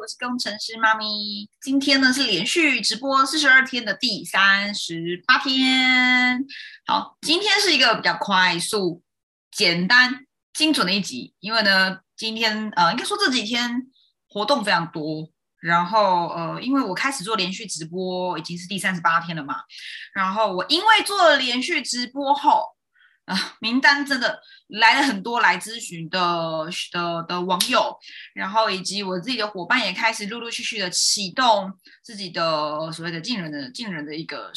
我是工程师妈咪。今天呢是连续直播四十二天的第三十八天。好，今天是一个比较快速、简单、精准的一集，因为呢，今天呃，应该说这几天活动非常多。然后呃，因为我开始做连续直播已经是第三十八天了嘛，然后我因为做了连续直播后。啊，名单真的来了很多来咨询的的的网友，然后以及我自己的伙伴也开始陆陆续续的启动自己的所谓的进人的进人的一个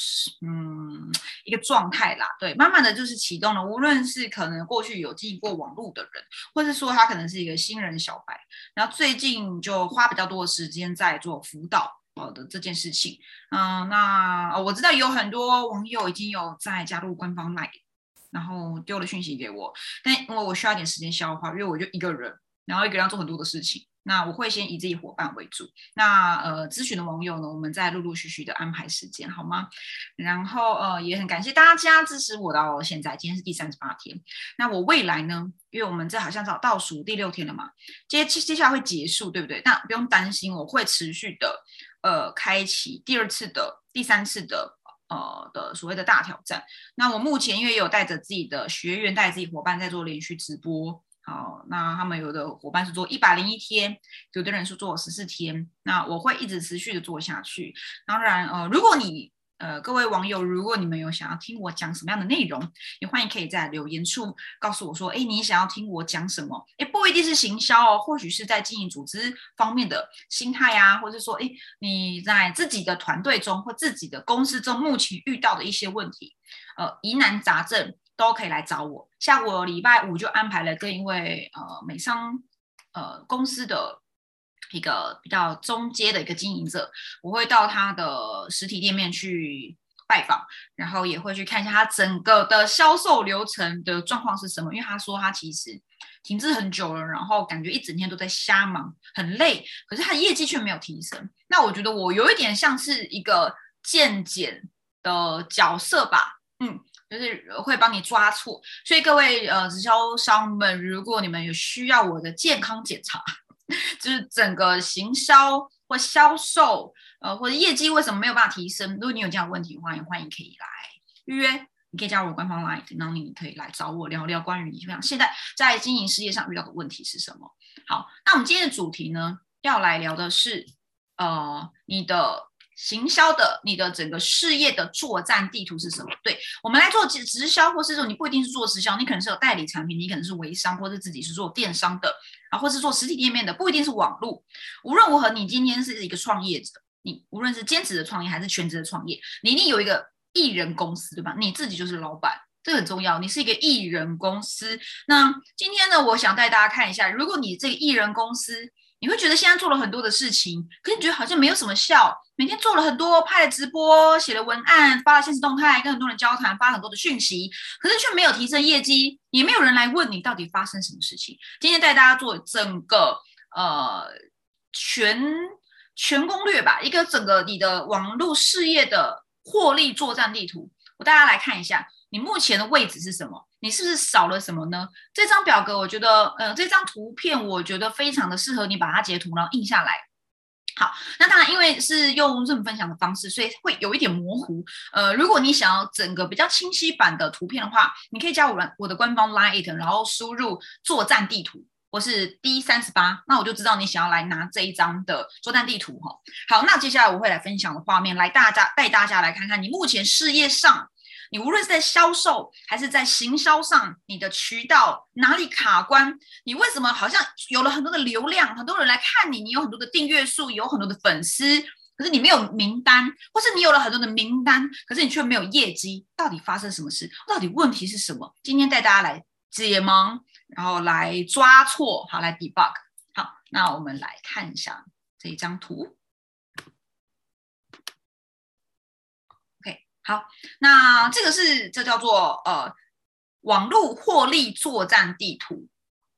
嗯一个状态啦。对，慢慢的就是启动了。无论是可能过去有经过网络的人，或是说他可能是一个新人小白，然后最近就花比较多的时间在做辅导好的这件事情。嗯，那我知道有很多网友已经有在加入官方 Line。然后丢了讯息给我，但因为我需要点时间消化，因为我就一个人，然后一个人要做很多的事情。那我会先以自己伙伴为主。那呃，咨询的网友呢，我们再陆陆续续的安排时间，好吗？然后呃，也很感谢大家支持我到现在，今天是第三十八天。那我未来呢？因为我们这好像是倒数第六天了嘛，接接接下来会结束，对不对？那不用担心，我会持续的呃，开启第二次的、第三次的。呃的所谓的大挑战，那我目前因为有带着自己的学员，带自己伙伴在做连续直播，好，那他们有的伙伴是做一百零一天，有的人是做十四天，那我会一直持续的做下去。当然，呃，如果你呃，各位网友，如果你们有想要听我讲什么样的内容，也欢迎可以在留言处告诉我说，哎，你想要听我讲什么？哎，不一定是行销哦，或许是在经营组织方面的心态啊，或者说，哎，你在自己的团队中或自己的公司中目前遇到的一些问题，呃，疑难杂症都可以来找我。像我礼拜五就安排了跟一位呃美商呃公司的。一个比较中阶的一个经营者，我会到他的实体店面去拜访，然后也会去看一下他整个的销售流程的状况是什么。因为他说他其实停滞很久了，然后感觉一整天都在瞎忙，很累，可是他的业绩却没有提升。那我觉得我有一点像是一个健检的角色吧，嗯，就是会帮你抓错。所以各位呃直销商们，如果你们有需要我的健康检查。就是整个行销或销售，呃，或者业绩为什么没有办法提升？如果你有这样的问题的话，也欢迎可以来预约。你可以加入我官方 line，然后你可以来找我聊聊关于你现在在经营事业上遇到的问题是什么。好，那我们今天的主题呢，要来聊的是，呃，你的。行销的你的整个事业的作战地图是什么？对我们来做直直销，或是说你不一定是做直销，你可能是有代理产品，你可能是微商，或者自己是做电商的啊，或是做实体店面的，不一定是网络。无论如何，你今天是一个创业者，你无论是兼职的创业还是全职的创业，你一定有一个艺人公司，对吧？你自己就是老板，这很重要。你是一个艺人公司。那今天呢，我想带大家看一下，如果你这个艺人公司。你会觉得现在做了很多的事情，可是你觉得好像没有什么效。每天做了很多，拍了直播，写了文案，发了现实动态，跟很多人交谈，发很多的讯息，可是却没有提升业绩，也没有人来问你到底发生什么事情。今天带大家做整个呃全全攻略吧，一个整个你的网络事业的获利作战地图，我大家来看一下。你目前的位置是什么？你是不是少了什么呢？这张表格，我觉得，呃，这张图片，我觉得非常的适合你把它截图，然后印下来。好，那当然，因为是用任分享的方式，所以会有一点模糊。呃，如果你想要整个比较清晰版的图片的话，你可以加我我的官方 Line，然后输入作战地图，或是 D 三十八，那我就知道你想要来拿这一张的作战地图哈。好，那接下来我会来分享的画面，来大家带大家来看看你目前事业上。你无论是在销售还是在行销上，你的渠道哪里卡关？你为什么好像有了很多的流量，很多人来看你，你有很多的订阅数，有很多的粉丝，可是你没有名单，或是你有了很多的名单，可是你却没有业绩，到底发生什么事？到底问题是什么？今天带大家来解盲，然后来抓错，好来 debug。好，那我们来看一下这一张图。好，那这个是这叫做呃网络获利作战地图。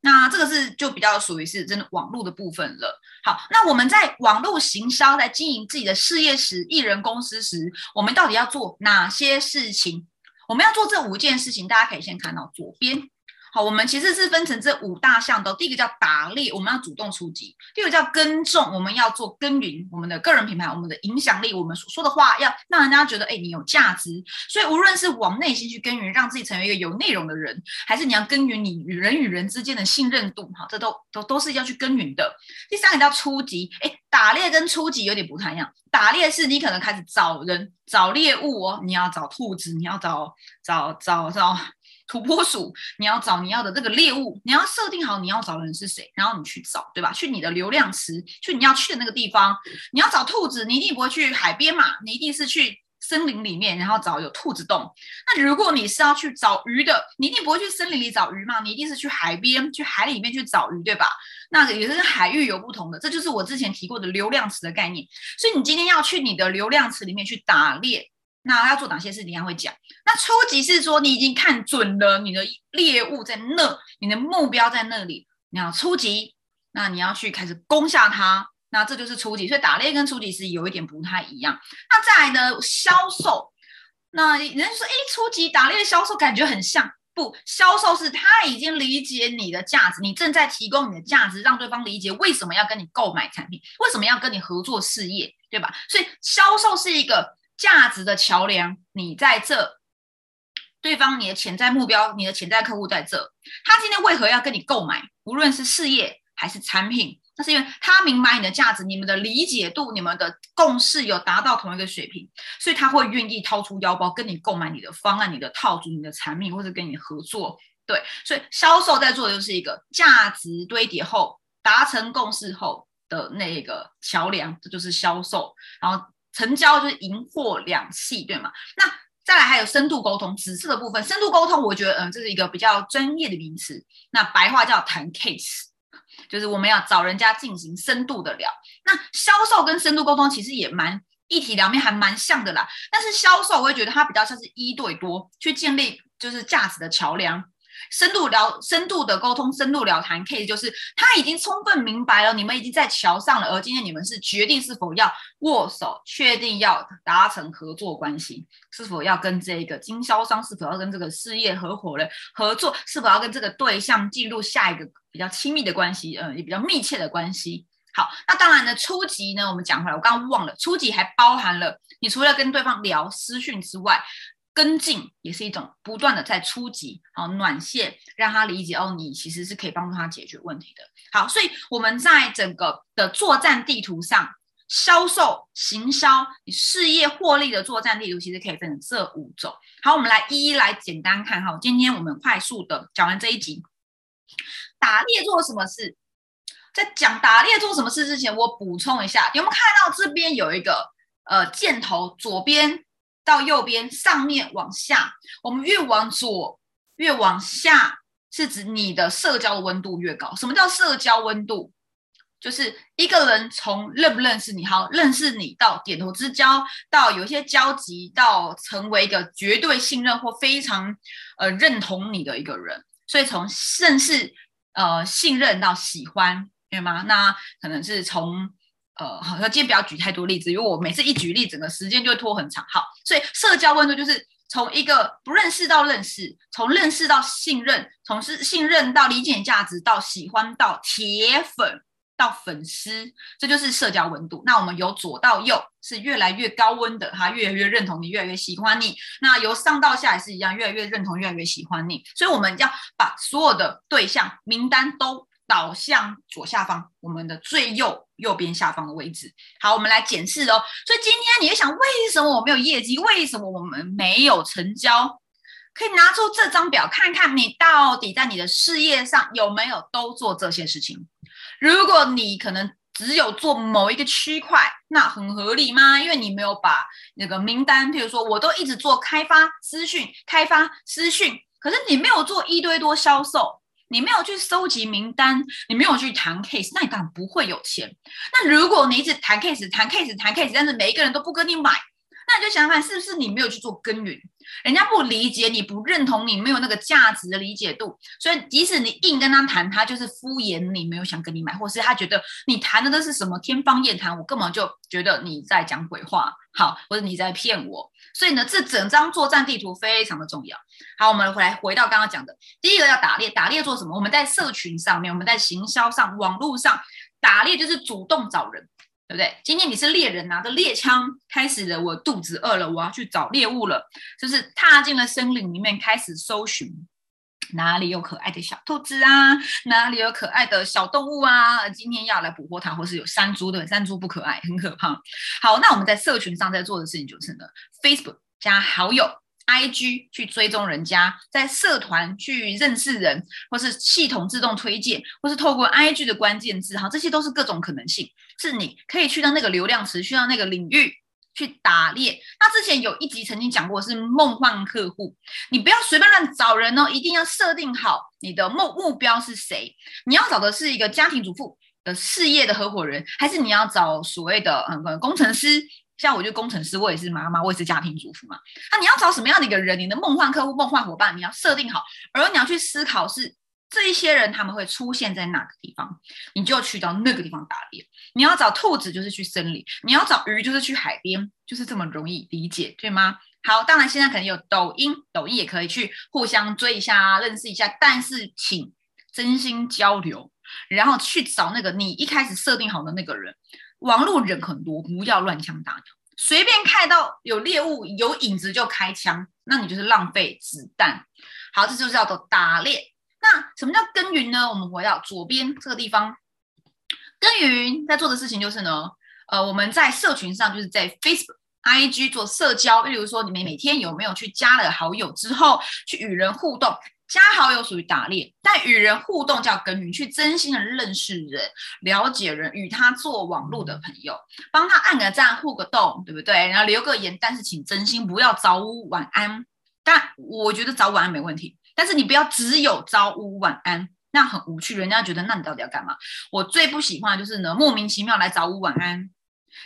那这个是就比较属于是真的网络的部分了。好，那我们在网络行销，在经营自己的事业时，艺人公司时，我们到底要做哪些事情？我们要做这五件事情，大家可以先看到左边。好，我们其实是分成这五大项的。第一个叫打猎，我们要主动出击；第二个叫耕种，我们要做耕耘，我们的个人品牌，我们的影响力，我们所说的话要让人家觉得，哎，你有价值。所以无论是往内心去耕耘，让自己成为一个有内容的人，还是你要耕耘你与人与人之间的信任度，哈，这都都都是要去耕耘的。第三个叫出击，哎，打猎跟出击有点不太一样。打猎是你可能开始找人找猎物哦，你要找兔子，你要找找找找。土拨鼠，你要找你要的这个猎物，你要设定好你要找的人是谁，然后你去找，对吧？去你的流量池，去你要去的那个地方。你要找兔子，你一定不会去海边嘛，你一定是去森林里面，然后找有兔子洞。那如果你是要去找鱼的，你一定不会去森林里找鱼嘛，你一定是去海边，去海里面去找鱼，对吧？那也是跟海域有不同的，这就是我之前提过的流量池的概念。所以你今天要去你的流量池里面去打猎。那要做哪些事情？他会讲。那初级是说你已经看准了你的猎物在那，你的目标在那里。你要初级，那你要去开始攻下它。那这就是初级。所以打猎跟初级是有一点不太一样。那再来呢？销售。那人家说，哎，初级打猎销售感觉很像。不，销售是他已经理解你的价值，你正在提供你的价值，让对方理解为什么要跟你购买产品，为什么要跟你合作事业，对吧？所以销售是一个。价值的桥梁，你在这，对方你的潜在目标，你的潜在客户在这，他今天为何要跟你购买？无论是事业还是产品，那是因为他明白你的价值，你们的理解度、你们的共识有达到同一个水平，所以他会愿意掏出腰包跟你购买你的方案、你的套组、你的产品，或者跟你合作。对，所以销售在做的就是一个价值堆叠后达成共识后的那个桥梁，这就是销售，然后。成交就是银货两讫，对吗？那再来还有深度沟通，紫色的部分，深度沟通，我觉得，嗯，这是一个比较专业的名词。那白话叫谈 case，就是我们要找人家进行深度的聊。那销售跟深度沟通其实也蛮一体两面，还蛮像的啦。但是销售，我会觉得它比较像是一对多去建立就是价值的桥梁。深度聊、深度的沟通、深度聊谈，case 就是他已经充分明白了，你们已经在桥上了，而今天你们是决定是否要握手，确定要达成合作关系，是否要跟这个经销商，是否要跟这个事业合伙人合作，是否要跟这个对象进入下一个比较亲密的关系，嗯，也比较密切的关系。好，那当然呢，初级呢，我们讲回来，我刚刚忘了，初级还包含了你除了跟对方聊私讯之外。跟进也是一种不断的在初级，好暖线，让他理解哦，你其实是可以帮助他解决问题的。好，所以我们在整个的作战地图上，销售、行销、事业获利的作战地图，其实可以分成这五种。好，我们来一一来简单看哈。今天我们快速的讲完这一集，打猎做什么事？在讲打猎做什么事之前，我补充一下，有没有看到这边有一个呃箭头，左边？到右边，上面往下，我们越往左越往下，是指你的社交的温度越高。什么叫社交温度？就是一个人从认不认识你，好认识你到点头之交，到有一些交集，到成为一个绝对信任或非常呃认同你的一个人。所以从认识、呃信任到喜欢，对吗？那可能是从。呃，好，那今天不要举太多例子，因为我每次一举例，整个时间就会拖很长。好，所以社交温度就是从一个不认识到认识，从认识到信任，从是信任到理解价值，到喜欢到铁粉到粉丝，这就是社交温度。那我们由左到右是越来越高温的，哈越来越认同你，越来越喜欢你。那由上到下也是一样，越来越认同，越来越喜欢你。所以我们要把所有的对象名单都。导向左下方，我们的最右右边下方的位置。好，我们来检视哦。所以今天你会想，为什么我没有业绩？为什么我们没有成交？可以拿出这张表看看，你到底在你的事业上有没有都做这些事情？如果你可能只有做某一个区块，那很合理吗？因为你没有把那个名单，譬如说，我都一直做开发私讯，开发私讯，可是你没有做一堆多销售。你没有去收集名单，你没有去谈 case，那你当然不会有钱。那如果你一直谈 case、谈 case、谈 case，但是每一个人都不跟你买，那你就想想看，是不是你没有去做耕耘？人家不理解你，不认同你，没有那个价值的理解度，所以即使你硬跟他谈，他就是敷衍你，没有想跟你买，或是他觉得你谈的都是什么天方夜谭，我根本就觉得你在讲鬼话，好，或者你在骗我。所以呢，这整张作战地图非常的重要。好，我们回来回到刚刚讲的，第一个要打猎，打猎做什么？我们在社群上面，我们在行销上、网络上打猎，就是主动找人。对不对？今天你是猎人，拿着猎枪开始了。我肚子饿了，我要去找猎物了。就是踏进了森林里面，开始搜寻哪里有可爱的小兔子啊，哪里有可爱的小动物啊。今天要来捕获它，或是有山猪的，山猪不可爱，很可怕。好，那我们在社群上在做的事情就是呢，Facebook 加好友。I G 去追踪人家，在社团去认识人，或是系统自动推荐，或是透过 I G 的关键字，哈，这些都是各种可能性，是你可以去到那个流量池，去到那个领域去打猎。那之前有一集曾经讲过是梦幻客户，你不要随便乱找人哦，一定要设定好你的目目标是谁。你要找的是一个家庭主妇的事业的合伙人，还是你要找所谓的嗯工程师？像我就工程师，我也是妈妈，我也是家庭主妇嘛。那你要找什么样的一个人？你的梦幻客户、梦幻伙伴，你要设定好，而你要去思考是这一些人他们会出现在哪个地方，你就去到那个地方打猎。你要找兔子，就是去森林；你要找鱼，就是去海边，就是这么容易理解，对吗？好，当然现在可能有抖音，抖音也可以去互相追一下、认识一下，但是请真心交流，然后去找那个你一开始设定好的那个人。网络人很多，不要乱枪打鸟，随便看到有猎物有影子就开枪，那你就是浪费子弹。好，这就是叫做打猎。那什么叫耕耘呢？我们回到左边这个地方，耕耘在做的事情就是呢，呃，我们在社群上，就是在 Facebook、IG 做社交，例如说你们每天有没有去加了好友之后去与人互动。加好友属于打猎，但与人互动叫耕耘，去真心的认识人、了解人，与他做网络的朋友，帮他按个赞、互个动，对不对？然后留个言，但是请真心不要早午晚安。但我觉得早晚安没问题，但是你不要只有早午晚安，那很无趣，人家觉得那你到底要干嘛？我最不喜欢就是呢，莫名其妙来早午晚安，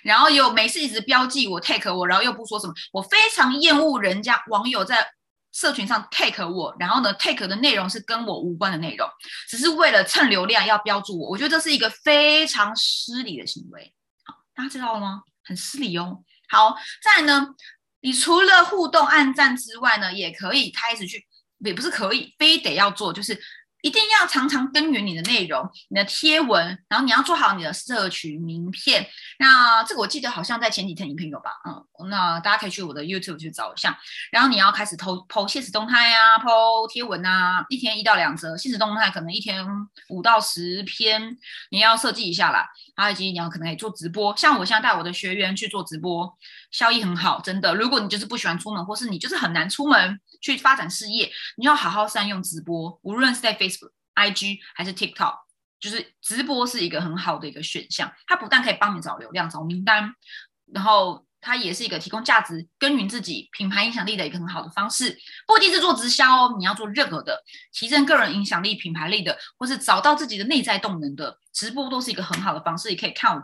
然后有每次一直标记我 take 我，然后又不说什么，我非常厌恶人家网友在。社群上 take 我，然后呢 take 的内容是跟我无关的内容，只是为了蹭流量要标注我，我觉得这是一个非常失礼的行为。好，大家知道了吗？很失礼哦。好，再呢，你除了互动暗赞之外呢，也可以开始去，也不是可以，非得要做，就是。一定要常常耕耘你的内容、你的贴文，然后你要做好你的社群名片。那这个我记得好像在前几天影片有吧？嗯，那大家可以去我的 YouTube 去找一下。然后你要开始投投现实动态啊，投贴文啊，一天一到两则现实动态，可能一天五到十篇，你要设计一下啦。还有以及你要可能也做直播，像我现在带我的学员去做直播，效益很好，真的。如果你就是不喜欢出门，或是你就是很难出门去发展事业，你要好好善用直播，无论是在 Facebook、IG 还是 TikTok，就是直播是一个很好的一个选项。它不但可以帮你找流量、找名单，然后它也是一个提供价值、耕耘自己品牌影响力的一个很好的方式。不一定是做直销哦，你要做任何的提升个人影响力、品牌力的，或是找到自己的内在动能的。直播都是一个很好的方式，也可以看我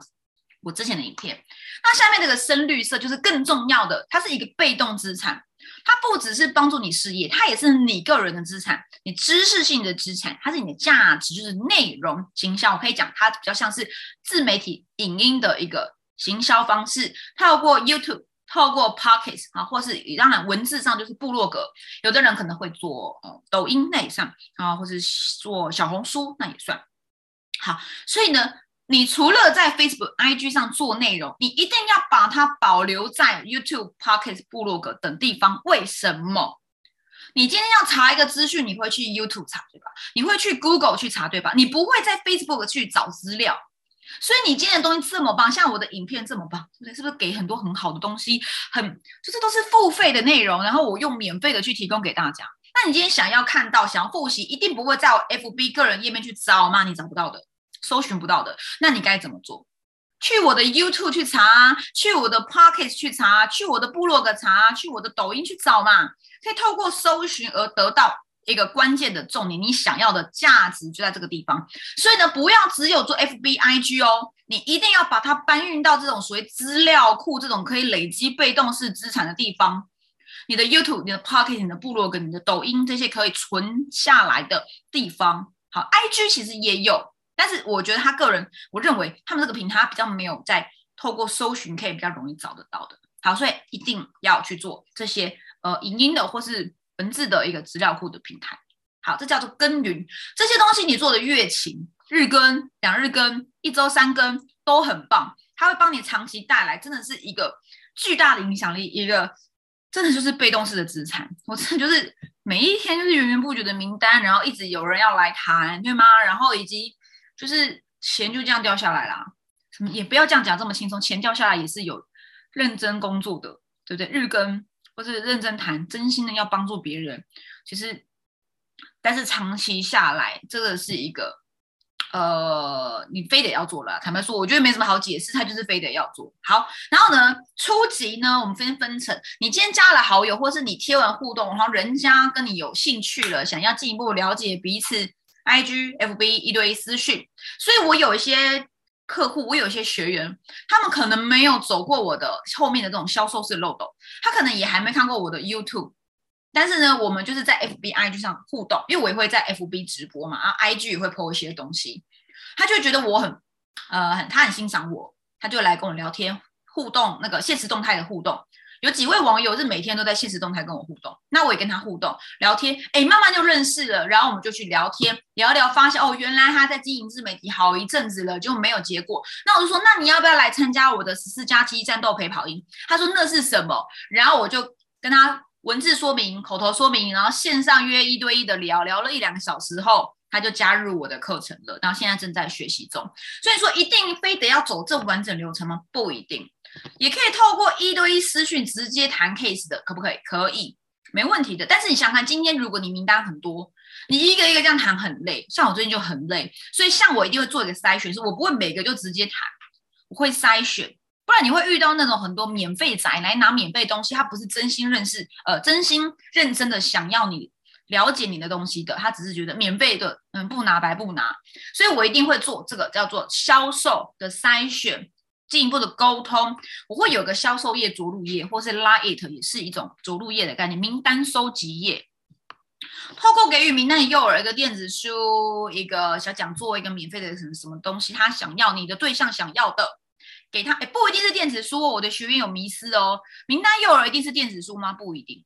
我之前的影片。那下面这个深绿色就是更重要的，它是一个被动资产，它不只是帮助你事业，它也是你个人的资产，你知识性的资产，它是你的价值，就是内容行销。我可以讲，它比较像是自媒体影音的一个行销方式，透过 YouTube，透过 Pockets 啊，或是当然文字上就是部落格，有的人可能会做呃抖音那也算啊，或是做小红书那也算。好，所以呢，你除了在 Facebook、IG 上做内容，你一定要把它保留在 YouTube、Pocket、部落格等地方。为什么？你今天要查一个资讯，你会去 YouTube 查，对吧？你会去 Google 去查，对吧？你不会在 Facebook 去找资料。所以你今天的东西这么棒，像我的影片这么棒，对不对？是不是给很多很好的东西？很就是都是付费的内容，然后我用免费的去提供给大家。那你今天想要看到、想要复习，一定不会在我 FB 个人页面去找吗？你找不到的。搜寻不到的，那你该怎么做？去我的 YouTube 去查，去我的 Pocket 去查，去我的部落格查，去我的抖音去找嘛。可以透过搜寻而得到一个关键的重点，你想要的价值就在这个地方。所以呢，不要只有做 FB、IG 哦，你一定要把它搬运到这种所谓资料库这种可以累积被动式资产的地方。你的 YouTube、你的 Pocket、你的部落跟你的抖音这些可以存下来的地方。好，IG 其实也有，但是我觉得他个人，我认为他们这个平台比较没有在透过搜寻可以比较容易找得到的。好，所以一定要去做这些呃影音的或是文字的一个资料库的平台。好，这叫做耕耘。这些东西你做的越勤，日更、两日更、一周三更都很棒，它会帮你长期带来真的是一个巨大的影响力，一个真的就是被动式的资产。我真的就是每一天就是源源不绝的名单，然后一直有人要来谈，对吗？然后以及就是钱就这样掉下来啦。什么也不要这样讲这么轻松，钱掉下来也是有认真工作的，对不对？日更或是认真谈，真心的要帮助别人，其实。但是长期下来，这个是一个，呃，你非得要做了。坦白说，我觉得没什么好解释，他就是非得要做好。然后呢，初级呢，我们分分成，你今天加了好友，或是你贴完互动，然后人家跟你有兴趣了，想要进一步了解彼此，IG、FB 一堆私讯。所以我有一些客户，我有一些学员，他们可能没有走过我的后面的这种销售式漏斗，他可能也还没看过我的 YouTube。但是呢，我们就是在 F B I G 上互动，因为我也会在 F B 直播嘛，然后 I G 也会 po 一些东西，他就觉得我很，呃，很他很欣赏我，他就来跟我聊天互动，那个现实动态的互动，有几位网友是每天都在现实动态跟我互动，那我也跟他互动聊天，哎，慢慢就认识了，然后我们就去聊天聊聊，发现哦，原来他在经营自媒体好一阵子了，就没有结果，那我就说，那你要不要来参加我的十四加七战斗陪跑营？他说那是什么？然后我就跟他。文字说明、口头说明，然后线上约一对一的聊聊了一两个小时后，他就加入我的课程了。然后现在正在学习中。所以说，一定非得要走这完整流程吗？不一定，也可以透过一对一私讯直接谈 case 的，可不可以？可以，没问题的。但是你想想看，今天如果你名单很多，你一个一个这样谈很累。像我最近就很累，所以像我一定会做一个筛选，是我不会每个就直接谈，我会筛选。不然你会遇到那种很多免费仔来拿免费东西，他不是真心认识，呃，真心认真的想要你了解你的东西的，他只是觉得免费的，嗯，不拿白不拿。所以我一定会做这个叫做销售的筛选，进一步的沟通。我会有个销售页着陆页，或是拉 it 也是一种着陆页的概念，名单收集页。透过给予名单的诱饵，一个电子书，一个小讲座，一个免费的什么什么东西，他想要你的对象想要的。给他，哎，不一定是电子书。我的学员有迷失哦，名单幼儿一定是电子书吗？不一定。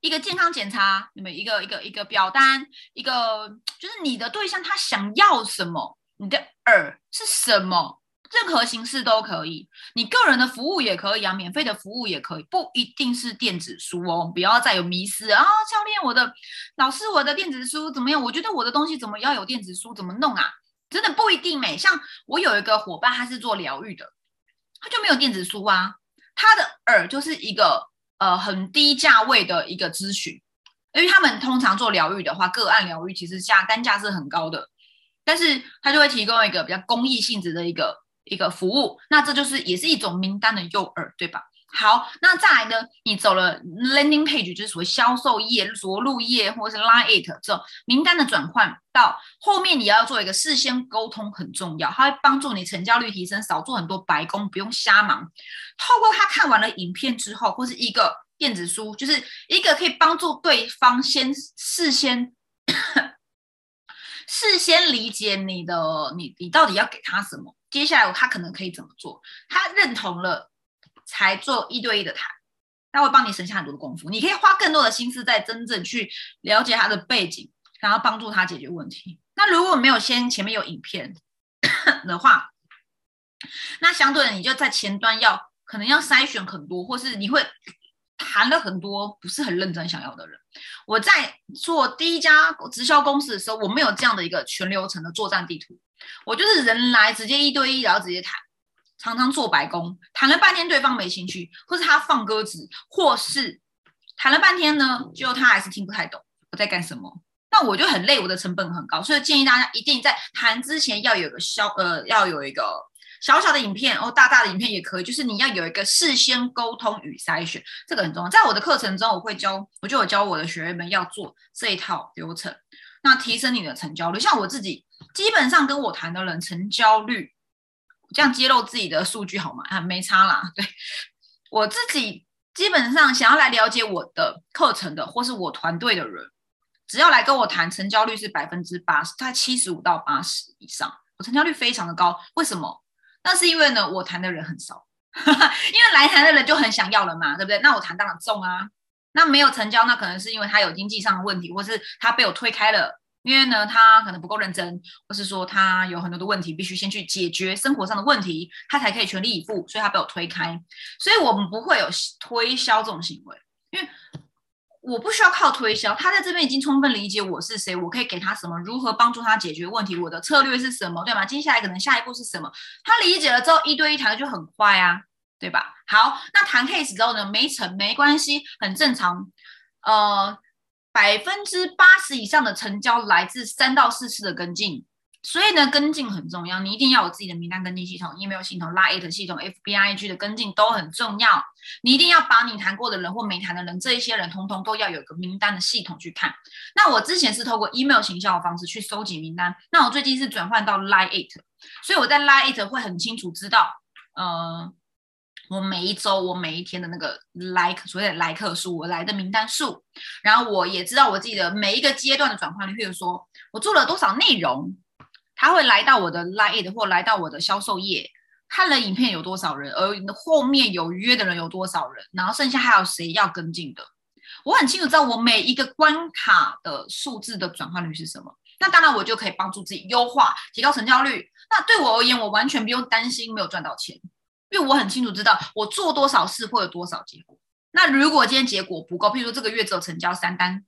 一个健康检查，你们一个一个一个表单，一个就是你的对象他想要什么，你的饵是什么，任何形式都可以。你个人的服务也可以啊，免费的服务也可以，不一定是电子书哦。不要再有迷失啊，教练，我的老师，我的电子书怎么样？我觉得我的东西怎么要有电子书？怎么弄啊？真的不一定美。像我有一个伙伴，他是做疗愈的。他就没有电子书啊，他的耳就是一个呃很低价位的一个咨询，因为他们通常做疗愈的话，个案疗愈其实价单价是很高的，但是他就会提供一个比较公益性质的一个一个服务，那这就是也是一种名单的诱饵，对吧？好，那再来呢？你走了 landing page，就是所谓销售页、着陆页，或者是 line it 这种名单的转换，到后面你要做一个事先沟通很重要，它会帮助你成交率提升，少做很多白工，不用瞎忙。透过他看完了影片之后，或是一个电子书，就是一个可以帮助对方先事先 事先理解你的，你你到底要给他什么，接下来他可能可以怎么做，他认同了。才做一对一的谈，他会帮你省下很多的功夫。你可以花更多的心思在真正去了解他的背景，然后帮助他解决问题。那如果没有先前面有影片 的话，那相对的你就在前端要可能要筛选很多，或是你会谈了很多不是很认真想要的人。我在做第一家直销公司的时候，我没有这样的一个全流程的作战地图，我就是人来直接一对一，然后直接谈。常常做白工，谈了半天对方没兴趣，或是他放鸽子，或是谈了半天呢，就他还是听不太懂我在干什么，那我就很累，我的成本很高，所以建议大家一定在谈之前要有个小呃，要有一个小小的影片哦，大大的影片也可以，就是你要有一个事先沟通与筛选，这个很重要。在我的课程中，我会教，我就有教我的学员们要做这一套流程，那提升你的成交率。像我自己，基本上跟我谈的人成交率。这样揭露自己的数据好吗？啊，没差啦。对我自己基本上想要来了解我的课程的，或是我团队的人，只要来跟我谈，成交率是百分之八十，大概七十五到八十以上，我成交率非常的高。为什么？那是因为呢，我谈的人很少，因为来谈的人就很想要了嘛，对不对？那我谈当然重啊。那没有成交，那可能是因为他有经济上的问题，或是他被我推开了。因为呢，他可能不够认真，或是说他有很多的问题，必须先去解决生活上的问题，他才可以全力以赴，所以他被我推开。所以我们不会有推销这种行为，因为我不需要靠推销，他在这边已经充分理解我是谁，我可以给他什么，如何帮助他解决问题，我的策略是什么，对吗？接下来可能下一步是什么？他理解了之后，一对一谈的就很快啊，对吧？好，那谈 case 之后呢，没成没关系，很正常，呃。百分之八十以上的成交来自三到四次的跟进，所以呢，跟进很重要。你一定要有自己的名单跟进系统、email 系统、Line 系统、FBIG 的跟进都很重要。你一定要把你谈过的人或没谈的人，这一些人通通都要有个名单的系统去看。那我之前是透过 email 行销的方式去收集名单，那我最近是转换到 Line，所以我在 Line 会很清楚知道，呃。我每一周，我每一天的那个来，所谓的来客数，我来的名单数，然后我也知道我自己的每一个阶段的转换率，譬如说我做了多少内容，他会来到我的 Line 或来到我的销售页，看了影片有多少人，而后面有约的人有多少人，然后剩下还有谁要跟进的，我很清楚知道我每一个关卡的数字的转换率是什么，那当然我就可以帮助自己优化，提高成交率。那对我而言，我完全不用担心没有赚到钱。因为我很清楚知道我做多少事会有多少结果。那如果今天结果不够，譬如说这个月只有成交三单，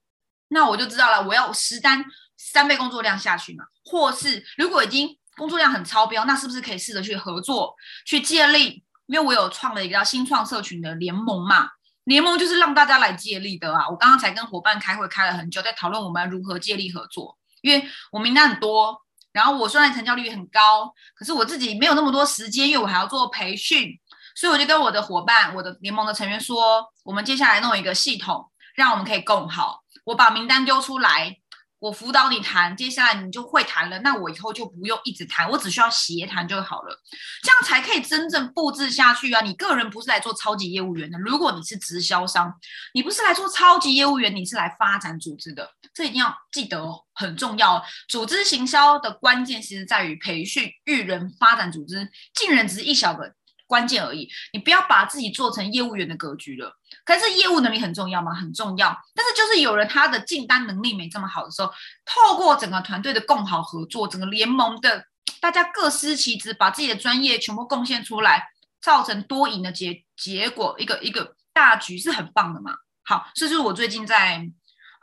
那我就知道了，我要十单三倍工作量下去嘛。或是如果已经工作量很超标，那是不是可以试着去合作去借力？因为我有创了一个叫新创社群的联盟嘛，联盟就是让大家来借力的啊。我刚刚才跟伙伴开会开了很久，在讨论我们如何借力合作，因为我名单很多。然后我虽然成交率很高，可是我自己没有那么多时间，因为我还要做培训，所以我就跟我的伙伴、我的联盟的成员说，我们接下来弄一个系统，让我们可以共好。我把名单丢出来。我辅导你谈，接下来你就会谈了，那我以后就不用一直谈，我只需要协谈就好了，这样才可以真正复制下去啊！你个人不是来做超级业务员的，如果你是直销商，你不是来做超级业务员，你是来发展组织的，这一定要记得哦，很重要。组织行销的关键其实在于培训、育人、发展组织，进人只是一小个。关键而已，你不要把自己做成业务员的格局了。可是业务能力很重要吗？很重要。但是就是有人他的进单能力没这么好的时候，透过整个团队的共好合作，整个联盟的大家各司其职，把自己的专业全部贡献出来，造成多赢的结结果，一个一个大局是很棒的嘛。好，这就是我最近在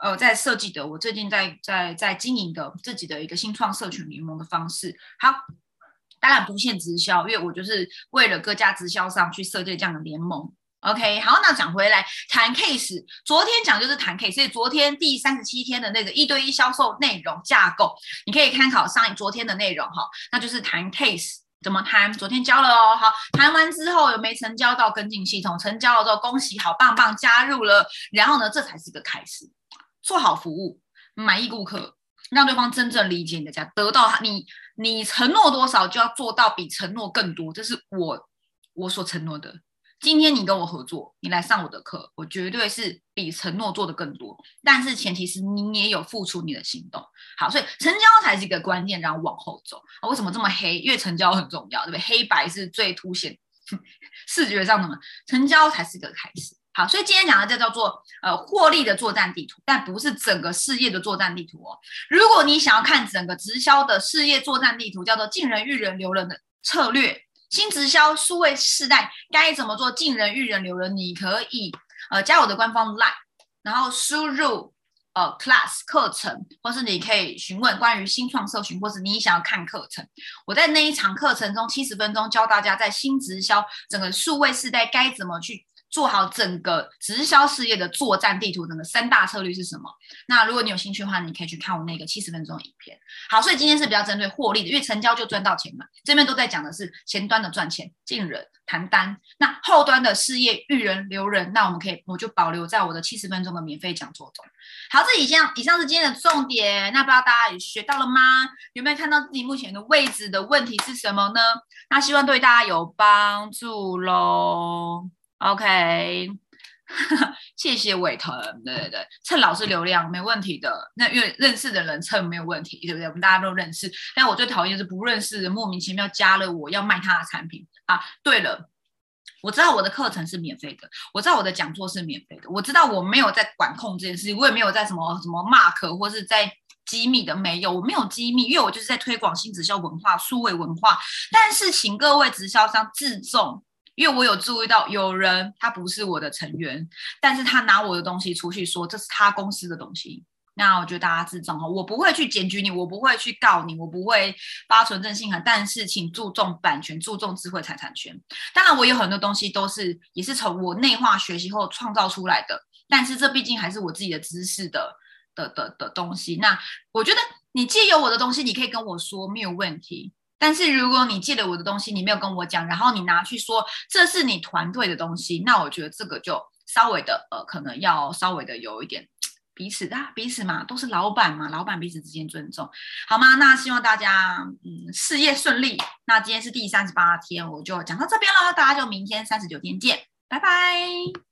呃在设计的，我最近在在在经营的自己的一个新创社群联盟的方式。好。当然不限直销，因为我就是为了各家直销商去设计这样的联盟。OK，好，那讲回来谈 case，昨天讲就是谈 case，所以昨天第三十七天的那个一对一销售内容架构，你可以参考上昨天的内容哈，那就是谈 case 怎么谈，昨天教了哦。好，谈完之后有没成交到跟进系统，成交了之后恭喜，好棒棒加入了，然后呢，这才是个开始，做好服务，满意顾客。让对方真正理解你的价，得到你你承诺多少就要做到比承诺更多，这是我我所承诺的。今天你跟我合作，你来上我的课，我绝对是比承诺做的更多。但是前提是你也有付出你的行动。好，所以成交才是一个关键，然后往后走。为什么这么黑？因为成交很重要，对不对？黑白是最凸显 视觉上的嘛，成交才是一个开始。好，所以今天讲的这叫做呃获利的作战地图，但不是整个事业的作战地图哦。如果你想要看整个直销的事业作战地图，叫做进人育人留人的策略，新直销数位世代该怎么做进人育人留人，你可以呃加我的官方 line，然后输入呃 class 课程，或是你可以询问关于新创社群，或是你想要看课程，我在那一场课程中七十分钟教大家在新直销整个数位世代该怎么去。做好整个直销事业的作战地图，整个三大策略是什么？那如果你有兴趣的话，你可以去看我那个七十分钟影片。好，所以今天是比较针对获利的，因为成交就赚到钱嘛。这边都在讲的是前端的赚钱、进人、谈单。那后端的事业育人留人，那我们可以我就保留在我的七十分钟的免费讲座中。好，这以上以上是今天的重点。那不知道大家也学到了吗？有没有看到自己目前的位置的问题是什么呢？那希望对大家有帮助喽。OK，谢谢伟腾，对对对，蹭老师流量没问题的。那因为认识的人蹭没有问题，对不对？我们大家都认识。但我最讨厌是不认识的莫名其妙加了我要卖他的产品啊。对了，我知道我的课程是免费的，我知道我的讲座是免费的，我知道我没有在管控这件事情，我也没有在什么什么 mark 或是在机密的没有，我没有机密，因为我就是在推广新直销文化、数位文化。但是请各位直销商自重。因为我有注意到有人他不是我的成员，但是他拿我的东西出去说这是他公司的东西，那我觉得大家自重哈，我不会去检举你，我不会去告你，我不会发存证信函，但是请注重版权，注重智慧财产权。当然，我有很多东西都是也是从我内化学习后创造出来的，但是这毕竟还是我自己的知识的的的的东西。那我觉得你借有我的东西，你可以跟我说没有问题。但是如果你借了我的东西，你没有跟我讲，然后你拿去说这是你团队的东西，那我觉得这个就稍微的呃，可能要稍微的有一点彼此的彼此嘛，都是老板嘛，老板彼此之间尊重，好吗？那希望大家嗯事业顺利。那今天是第三十八天，我就讲到这边了，大家就明天三十九天见，拜拜。